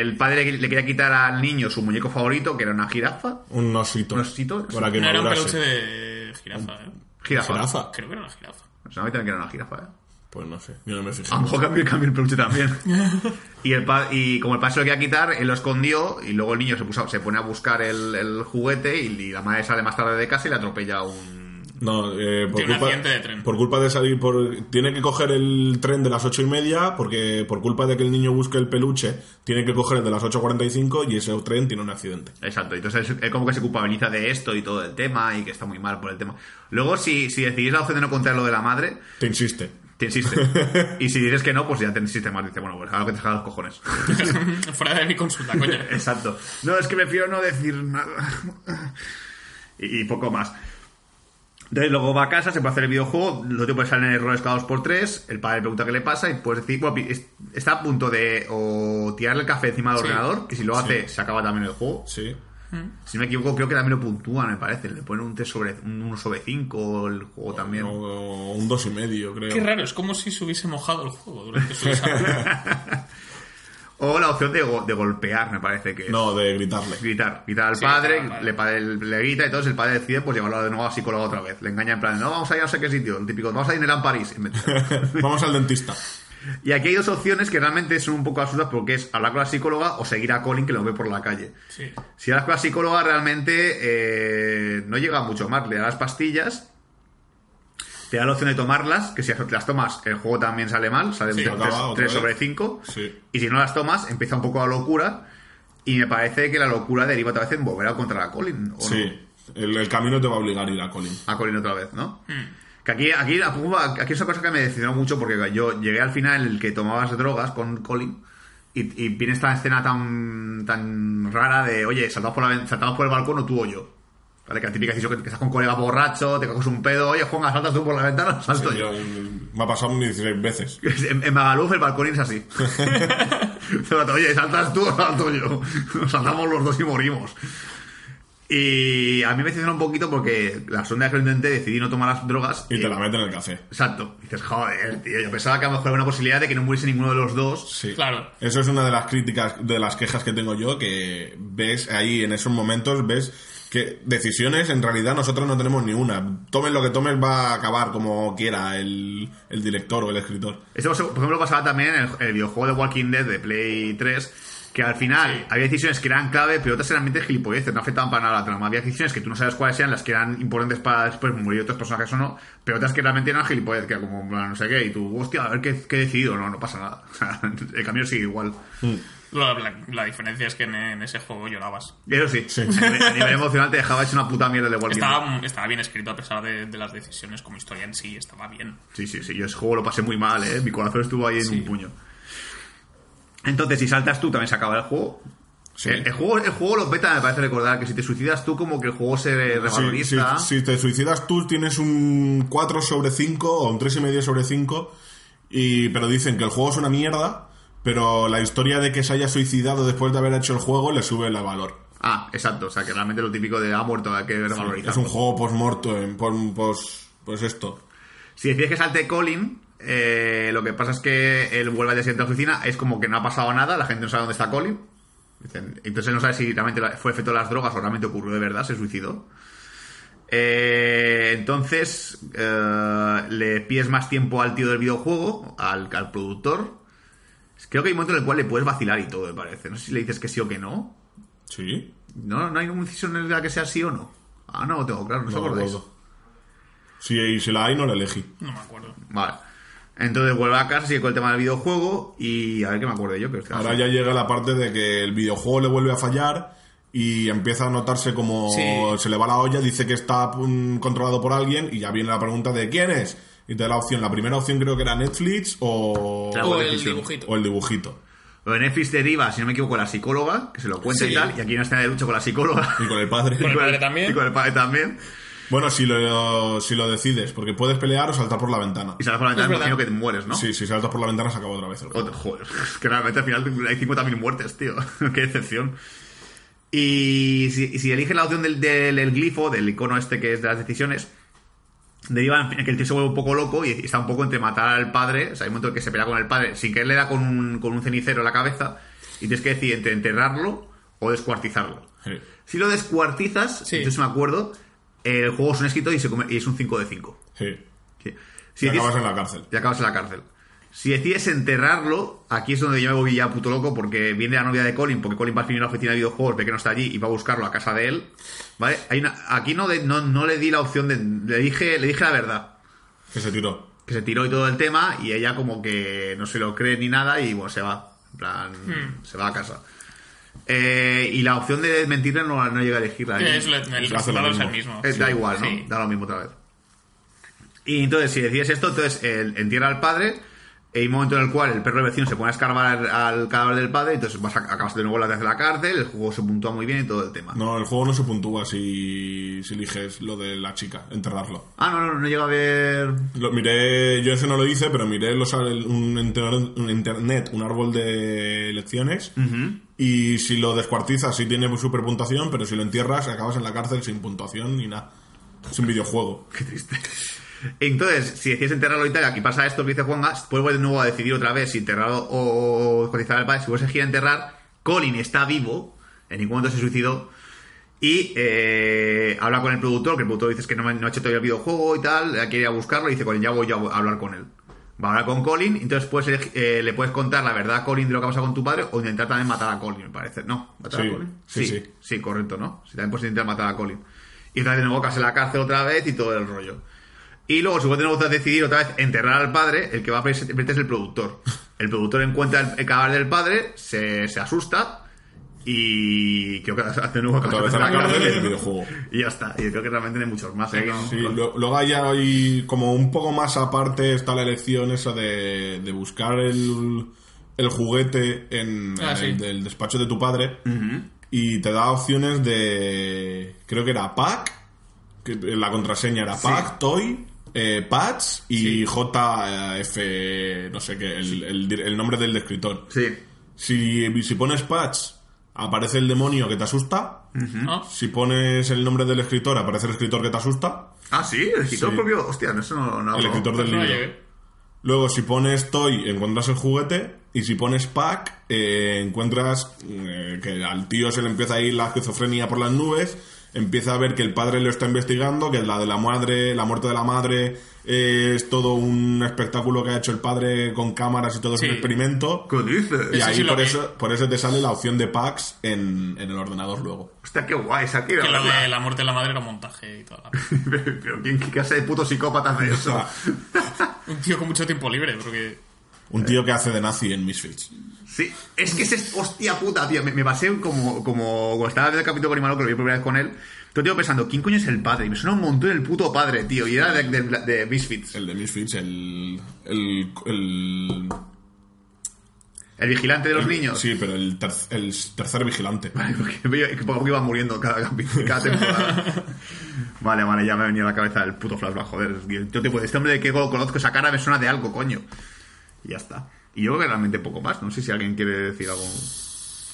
El padre le, quería quitar al niño su muñeco favorito, que era una jirafa. Un osito. ¿Un osito? Para que No no era un peluche de jirafa, ¿eh? Jirafa. ¿Jirafa? Creo que era una jirafa. Pues a mí también que era una jirafa, ¿eh? Pues no sé. Yo no me fijé. A lo mejor cambió, cambió el peluche también. y, el pa- y como el padre se lo quería quitar, él lo escondió y luego el niño se, puso, se pone a buscar el, el juguete y, y la madre sale más tarde de casa y le atropella un... No, eh, por, Tiene un culpa, accidente de tren. por culpa de salir por... Tiene que coger el tren de las ocho y media porque por culpa de que el niño busque el peluche, tiene que coger el de las 8.45 y ese tren tiene un accidente. Exacto, entonces él, él como que se culpabiliza de esto y todo el tema y que está muy mal por el tema. Luego, si, si decidís la opción de no contar lo de la madre, Te insiste. te insiste. y si dices que no, pues ya te insiste más. Dice, bueno, pues ahora que te los cojones. Fuera de mi consulta, coño. Exacto. No, es que prefiero no decir nada. y, y poco más. Entonces luego va a casa, se puede hacer el videojuego, los tipos salen errores cada dos por tres, el padre pregunta qué le pasa y puedes decir, bueno, está a punto de o tirarle el café encima del Sí. ordenador, que si lo hace se acaba también el juego. Sí. Si no me equivoco, creo que también lo puntúan, me parece. Le ponen un 3 sobre, un 1 sobre 5 el juego también. O un dos y medio, creo. Qué raro, es como si se hubiese mojado el juego durante su desarrollo. O la opción de, go- de golpear, me parece que es. No, de gritarle. Gritar, gritar al Sí, padre. Le, padre- le grita y entonces el padre decide pues llevarlo de nuevo a psicólogo otra vez. Le engaña en plan, no, vamos a ir a no sé qué sitio, el típico, vamos a París. En vez de- Vamos al dentista. y aquí hay dos opciones que realmente son un poco absurdas porque es hablar con la psicóloga o seguir a Colin que lo ve por la calle. Sí. Si hablas con la psicóloga realmente eh, no llega mucho más, le da las pastillas, te da la opción de tomarlas, que si las tomas el juego también sale mal, sale Sí, un acaba otra 3 vez. sobre 5, Sí. y si no las tomas empieza un poco la locura, y me parece que la locura deriva otra vez en volver a encontrar a Colin, ¿o Sí. no? El, el camino te va a obligar a ir a Colin. A Colin otra vez, ¿no? Hmm. Que aquí, aquí, aquí es una cosa que me decepcionó mucho porque yo llegué al final en el que tomabas drogas con Colin y, y viene esta escena tan, tan rara de, oye, saltamos por, la, saltamos por el balcón o tú o yo. ¿Vale? Que la típica decisión que, que estás con un colega borracho, te coges un pedo, oye, Juan, saltas tú por la ventana, salto Sí, yo. yo- me ha pasado 16 veces. En, en Magaluf el balcón es así. Oye, saltas tú o salto yo. Saltamos los dos y morimos. Y a mí me decepciona un poquito porque la sonda que lo intenté decidí no tomar las drogas. Y te la meten en el café. Exacto. Y dices, joder, tío, yo pensaba que a lo mejor había una posibilidad de que no muriese ninguno de los dos. Sí. Claro. Eso es una de las críticas, de las quejas que tengo yo, que ves ahí en esos momentos, ves que decisiones en realidad nosotros no tenemos ni una. Tomen lo que tomes va a acabar como quiera el, el director o el escritor. Esto, por ejemplo, pasaba también en el, el videojuego de Walking Dead de Play 3, que al final había decisiones que eran clave, pero otras eran realmente gilipolleces, no afectaban para nada la trama. Había decisiones que tú no sabes cuáles eran las que eran importantes para después morir otros personajes o no, pero otras que realmente eran gilipolleces, que era como, no sé qué, y tú, hostia, a ver qué, qué he decidido. No, no pasa nada. El camino sigue igual. La, la- la diferencia es que en, en ese juego llorabas. Eso sí, A, nivel, a nivel emocional te dejaba hecho una puta mierda de Walking Dead. Estaba, estaba bien escrito a pesar de, de las decisiones, como historia en sí, estaba bien. Sí, sí, sí. Yo ese juego lo pasé muy mal, ¿eh? Mi corazón estuvo ahí en Sí. un puño. Entonces, si saltas tú, también se acaba el juego. Sí. El, el juego, el juego lo peta, me parece recordar, que si te suicidas tú, como que el juego se revaloriza. si- si te suicidas tú, tienes un 4 sobre 5 o un 3,5 sobre 5, y, pero dicen que el juego es una mierda, pero la historia de que se haya suicidado después de haber hecho el juego le sube el valor. Ah, exacto. O sea, que realmente lo típico de ha muerto, hay que revalorizar. Es un juego post-morto, en- pos- pos- pues esto. Si decides que salte Colin, eh, lo que pasa es que él vuelve al siguiente a la oficina, es como que no ha pasado nada, la gente no sabe dónde está Colin. Entonces él no sabe si realmente fue efecto de las drogas o realmente ocurrió de verdad, se suicidó. Eh, entonces eh, le pides más tiempo al tío del videojuego, al, al productor. Creo que hay un momento en el cual le puedes vacilar y todo, me parece. No sé si le dices que sí o que no. Sí. No, no hay ninguna decisión en la que sea sí o no. Ah, no lo tengo claro, no, os No me acordáis. acuerdo. Si, la hay, no la elegí. No me acuerdo. Vale. Entonces vuelve a casa, sigue con el tema del videojuego y a ver qué me acuerdo yo. Que Ahora ya llega la parte de que el videojuego le vuelve a fallar y empieza a notarse como Sí. se le va la olla, dice que está mm, controlado por alguien y ya viene la pregunta de quién es. Y te da la opción. La primera opción creo que era Netflix o, Claro. O el dibujito. o el dibujito. Lo de Netflix deriva, si no me equivoco, la psicóloga, que se lo cuenta y tal, y aquí hay una escena de lucha con la psicóloga. Y con el padre. Con el padre también. Y con el padre también. Bueno, si lo, si lo decides, porque puedes pelear o saltar por la ventana. Y sales por la ventana, Es me imagino que te mueres, ¿no? Sí, si saltas por la ventana se acaba otra vez el juego. Joder, joder, es que realmente al final hay 50.000 muertes, tío. Qué decepción. Y si, y si eliges la opción del, del- del glifo, del icono este que es de las decisiones, deriva en que el tío se vuelve un poco loco y está un poco entre matar al padre, o sea, hay un momento en que se pelea con el padre, sin que él le da con un, con un cenicero en la cabeza, y tienes que decidir entre enterrarlo o descuartizarlo. Sí. Si lo descuartizas, Sí. yo me acuerdo, el juego es un escrito y, se come- y es un 5 de 5. Sí. Sí. Y Si acabas en la cárcel. y acabas en la cárcel. Si decides enterrarlo, aquí es donde yo me voy ya puto loco porque viene la novia de Colin, porque Colin va al fin a la oficina de videojuegos, ve que no está allí y va a buscarlo a casa de él. ¿Vale? Hay una- aquí no, de- no, no le di la opción de. Le dije, le dije la verdad. Que se tiró. Que se tiró y todo el tema y ella como que no se lo cree ni nada y bueno, se va. En plan, se va a casa. Eh, y la opción de mentirle no, no llega a elegirla. Que es lo- el resultado es el mismo. Eh, da igual, ¿no? Sí. Da lo mismo otra vez. Y entonces, si decides esto, entonces él entierra al padre, hay un momento en el cual el perro vecino se pone a escarbar al cadáver del padre, entonces vas a, acabas de nuevo de la cárcel, el juego se puntúa muy bien y todo el tema. No, el juego no se puntúa si, si eliges lo de la chica, enterrarlo. Ah, no, no, no llega a ver... Lo, miré, yo ese no lo hice, pero miré los, un, internet, un internet, un árbol de lecciones, y si lo descuartizas sí tiene super puntuación, pero si lo entierras acabas en la cárcel sin puntuación ni nada. Es un videojuego. Qué triste. Entonces, si decides enterrarlo y tal, aquí pasa esto que dice Juanga, vuelve de nuevo a decidir otra vez si enterrarlo o descuartizar al padre. Si vuelves a enterrar, Colin está vivo, en ningún momento se suicidó, y eh, habla con el productor, que el productor dice que no, no ha hecho todavía el videojuego y tal, quiere ir a buscarlo y dice, Colin, ya voy a hablar con él. Va a hablar con Colin, entonces puedes, eh, le puedes contar la verdad a Colin de lo que ha pasado con tu padre o intentar también matar a Colin, me parece. ¿No? ¿Matar Sí, a Colin? sí, sí. Sí, correcto, ¿no? Si también puedes intentar matar a Colin. Y otra vez de nuevo en la cárcel otra vez y todo el rollo. Y luego, si vos tenemos que decidir otra vez enterrar al padre, el que va a verte es el productor. El productor encuentra el, el cadáver del padre, se, se asusta y creo que hace de nuevo Otra vez la cárcel y el videojuego. Y ya está. Y creo que realmente hay muchos más. ¿eh? Sí, luego hay, hay como un poco más aparte está la elección esa de, de buscar el, el juguete en, Ah, sí. el del despacho de tu padre y te da opciones de creo que era pack que la contraseña era pack toy eh, patch y JF no sé qué el, el nombre del escritor Sí. si, si pones patch aparece el demonio que te asusta ¿No? si pones el nombre del escritor aparece el escritor que te asusta Ah, sí, el escritor Sí. propio. Hostia, no, eso no, no el escritor del No libro. llegué. Luego, si pones Toy, encuentras el juguete. Y si pones Pack, eh, encuentras eh, que al tío se le empieza a ir la esquizofrenia por las nubes. Empieza a ver que el padre lo está investigando, que la de la madre, la muerte de la madre, eh, es todo un espectáculo que ha hecho el padre con cámaras y todo es Sí. un experimento. ¿Qué dices? Y Eso ahí sí por eso, por eso te sale la opción de packs en, en el ordenador luego. Hostia, qué guay, esa Que lo de la muerte de la madre era un montaje y todo. Pero ¿quién, qué clase de puto psicópata hace eso? Un tío con mucho tiempo libre, porque... Un tío que hace de nazi en Misfits. Sí, es que ese es hostia puta, tío. Me, me pasé como, como cuando estaba viendo el capítulo con Imano, que lo vi por primera vez con él. Todo tío pensando, ¿quién coño es el padre? Y me suena un montón el puto padre, tío. Y era de, de, de Misfits. El de Misfits, el. El. el El vigilante de los niños. Sí, pero el, ter- el tercer vigilante. Porque veía que poco a poco iba muriendo cada, cada temporada. vale, vale, ya me ha venido a la cabeza el puto flashback, joder. Yo te puedo, este hombre de que conozco esa cara me suena de algo, coño. Y ya está. Y yo creo que realmente poco más. No sé si alguien quiere decir algo.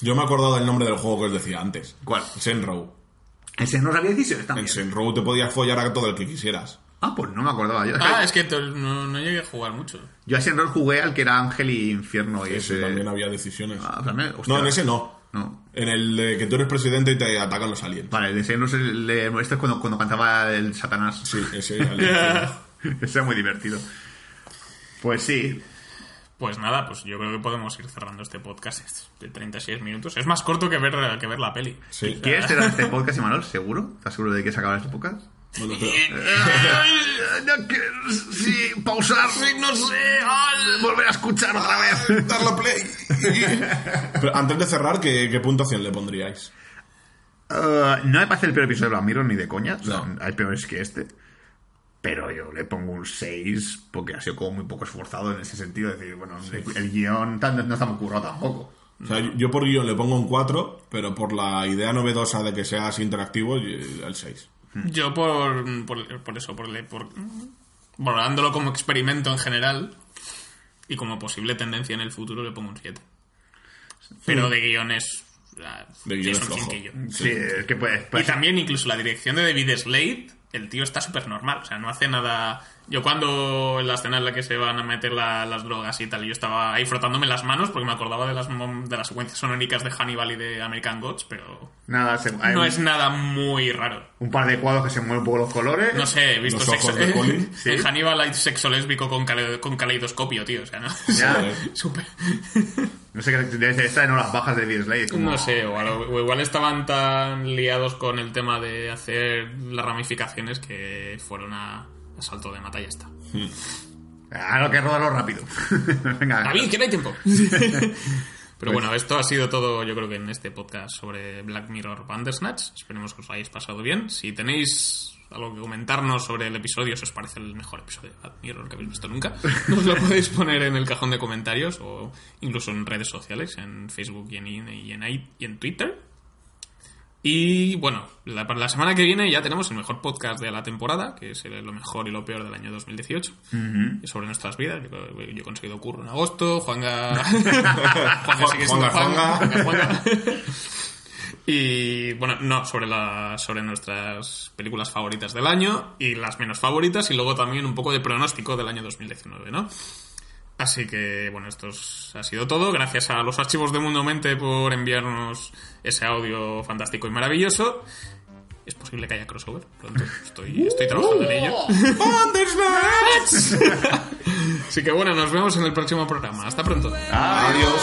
Yo me he acordado del nombre del juego que os decía antes. ¿Cuál? Senrow. Ese no había decisiones también. En Senrow te podías follar a todo el que quisieras. Ah, pues no me acordaba yo. Ah, es que no, no llegué a jugar mucho. Yo a ese rol jugué al que era Ángel y Infierno y Ese ese. también había decisiones. Ah, también, no, en ese no. No. En el de que tú eres presidente y te atacan los aliens. Vale, el de ese no es el de. Este es cuando, cuando cantaba el Satanás. Sí, ese alien. ese era muy divertido. Pues sí. Pues nada, pues yo creo que podemos ir cerrando este podcast de 36 minutos. Es más corto que ver, que ver la peli. Sí. ¿Quieres cerrar este podcast, Imanol? ¿Seguro? ¿Estás seguro de que se acaba este podcast? Bueno, pero- No quiero, sí, pausar, no sé, volver a escuchar otra vez. Darle play. Pero antes de cerrar, ¿qué, qué puntuación le pondríais? Uh, no me parece el peor episodio de Black Mirror ni de coña. O sea, No. hay peores que este. Pero yo le pongo un 6 porque ha sido como muy poco esforzado en ese sentido. Es decir, bueno, el, el guion no está muy currado tampoco. O sea, yo por guion le pongo un 4, pero por la idea novedosa de que sea así interactivo, el 6. Yo por, por, por eso, por, le- por valorándolo como experimento en general y como posible tendencia en el futuro, le pongo un 7. Pero de guiones... ah, De guion es un. Sí, es que puede. Y también incluso la dirección de David Slade, el tío está súper normal, o sea, no hace nada... Yo cuando en la escena en la que se van a meter la- las drogas y tal, yo estaba ahí frotándome las manos porque me acordaba de las, mom- de las secuencias sonóricas de Hannibal y de American Gods, pero Nada, se- no un, es nada muy raro. un par de cuadros que se mueven un poco los colores. No sé, he visto Los sexo... de Colin. En Hannibal hay sexo lésbico con, cale- con caleidoscopio, tío, o sea, ¿no? Ya. Súper... No sé qué debe ser esta en horas bajas de Slade. como- No sé, o, lo- o igual estaban tan liados con el tema de hacer las ramificaciones que fueron a, a salto de mata y ya está. Ah, no, que rodarlo rápido. Venga. David, que no hay tiempo. Pero bueno, esto ha sido todo, yo creo que en este podcast sobre Black Mirror Bandersnatch. Esperemos que os hayáis pasado bien. Si tenéis algo que comentarnos sobre el episodio, si os parece el mejor episodio de Black Mirror que habéis visto nunca, nos lo podéis poner en el cajón de comentarios o incluso en redes sociales, en Facebook y en, y en, y en Twitter. Y bueno, la, para la semana que viene ya tenemos el mejor podcast de la temporada, que es el- lo mejor y lo peor del año 2018, sobre nuestras vidas. Yo, yo he conseguido curro en agosto, Juanga... Juanga sigue siendo Juanga, Juan, Juanga. Juanga, Juanga. Y bueno, no, sobre, la, sobre nuestras películas favoritas del año y las menos favoritas y luego también un poco de pronóstico del año 2019, ¿no? Así que, bueno, esto es- ha sido todo. Gracias a los archivos de Mundo Mente por enviarnos ese audio fantástico y maravilloso. Es posible que haya crossover pronto. Estoy, estoy trabajando en ello. Así que bueno, nos vemos en el próximo programa. Hasta pronto. Adiós.